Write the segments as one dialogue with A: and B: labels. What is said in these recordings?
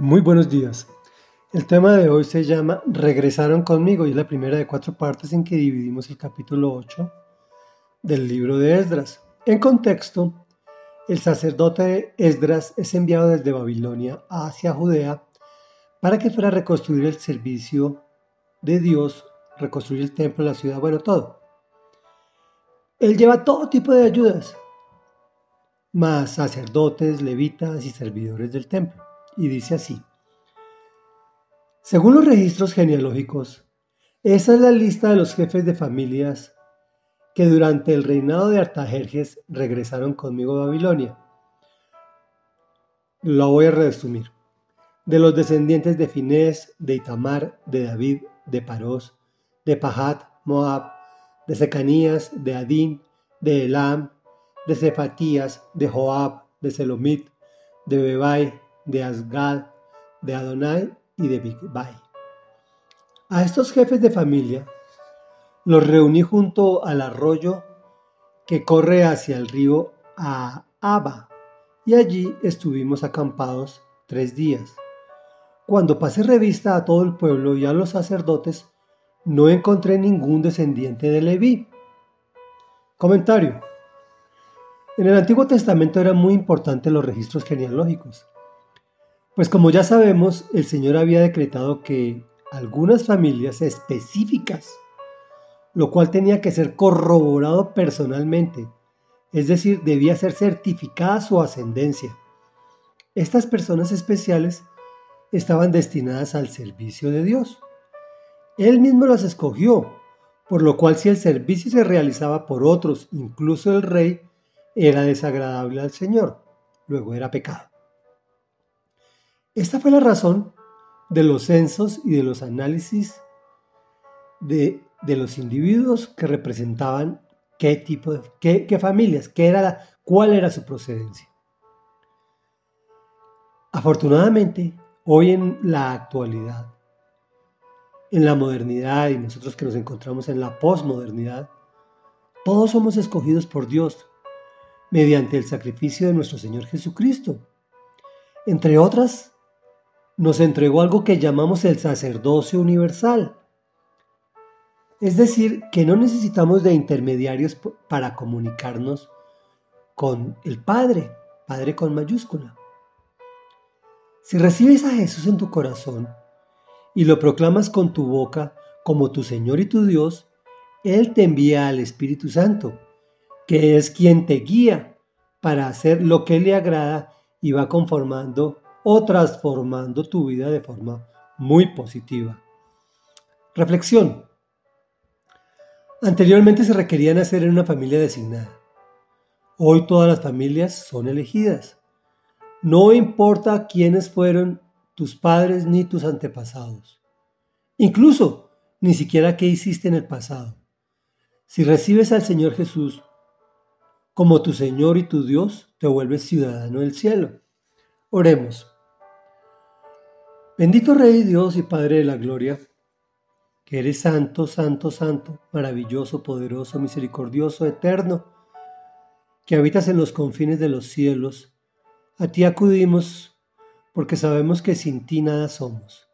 A: Muy buenos días. El tema de hoy se llama Regresaron conmigo y es la primera de cuatro partes en que dividimos el capítulo 8 del libro de Esdras. En contexto, el sacerdote Esdras es enviado desde Babilonia hacia Judea para que fuera a reconstruir el servicio de Dios, reconstruir el templo, la ciudad, bueno, todo. Él lleva todo tipo de ayudas, más sacerdotes, levitas y servidores del templo y dice así. Según los registros genealógicos, esa es la lista de los jefes de familias que durante el reinado de Artajerjes regresaron conmigo a Babilonia. Lo voy a resumir. De los descendientes de Finés, de Itamar, de David, de Parós, de Pahat, Moab, de Secanías, de Adín, de Elam, de Cefatías, de Joab, de Selomit, de Bebai, de Asgad, de Adonai y de Bigbai. A estos jefes de familia los reuní junto al arroyo que corre hacia el río Abba y allí estuvimos acampados tres días. Cuando pasé revista a todo el pueblo y a los sacerdotes, no encontré ningún descendiente de Leví. Comentario. En el Antiguo Testamento eran muy importantes los registros genealógicos. Pues como ya sabemos, el Señor había decretado que algunas familias específicas, lo cual tenía que ser corroborado personalmente, es decir, debía ser certificada su ascendencia. Estas personas especiales estaban destinadas al servicio de Dios. Él mismo las escogió, por lo cual si el servicio se realizaba por otros, incluso el rey, era desagradable al Señor, luego era pecado. Esta fue la razón de los censos y de los análisis de, los individuos que representaban qué tipo de qué, familias, qué era cuál era su procedencia. Afortunadamente, hoy en la actualidad, en la modernidad y nosotros que nos encontramos en la posmodernidad, todos somos escogidos por Dios mediante el sacrificio de nuestro Señor Jesucristo. Entre otras nos entregó algo que llamamos el sacerdocio universal. Es decir, que no necesitamos de intermediarios para comunicarnos con el Padre, Padre con mayúscula. Si recibes a Jesús en tu corazón y lo proclamas con tu boca como tu Señor y tu Dios, Él te envía al Espíritu Santo, que es quien te guía para hacer lo que le agrada y va conformando o transformando tu vida de forma muy positiva. Reflexión. Anteriormente se requería nacer en una familia designada. Hoy todas las familias son elegidas. No importa quiénes fueron tus padres ni tus antepasados. Incluso ni siquiera qué hiciste en el pasado. Si recibes al Señor Jesús como tu Señor y tu Dios, te vuelves ciudadano del cielo. Oremos. Bendito Rey Dios y Padre de la Gloria, que eres santo, santo, santo, maravilloso, poderoso, misericordioso, eterno, que habitas en los confines de los cielos, a ti acudimos porque sabemos que sin ti nada somos.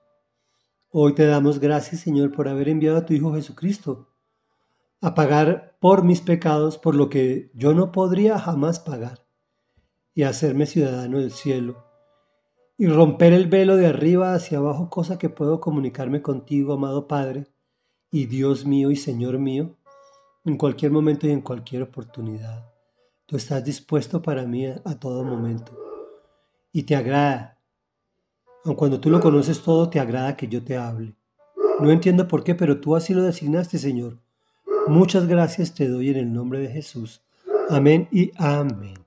A: Hoy te damos gracias, Señor, por haber enviado a tu Hijo Jesucristo a pagar por mis pecados, por lo que yo no podría jamás pagar, y hacerme ciudadano del cielo y romper el velo de arriba hacia abajo, cosa que puedo comunicarme contigo, amado Padre, y Dios mío y Señor mío, en cualquier momento y en cualquier oportunidad. Tú estás dispuesto para mí a, todo momento. Y te agrada. Aun cuando tú lo conoces todo, te agrada que yo te hable. No entiendo por qué, pero tú así lo designaste, Señor. Muchas gracias te doy en el nombre de Jesús. Amén y amén.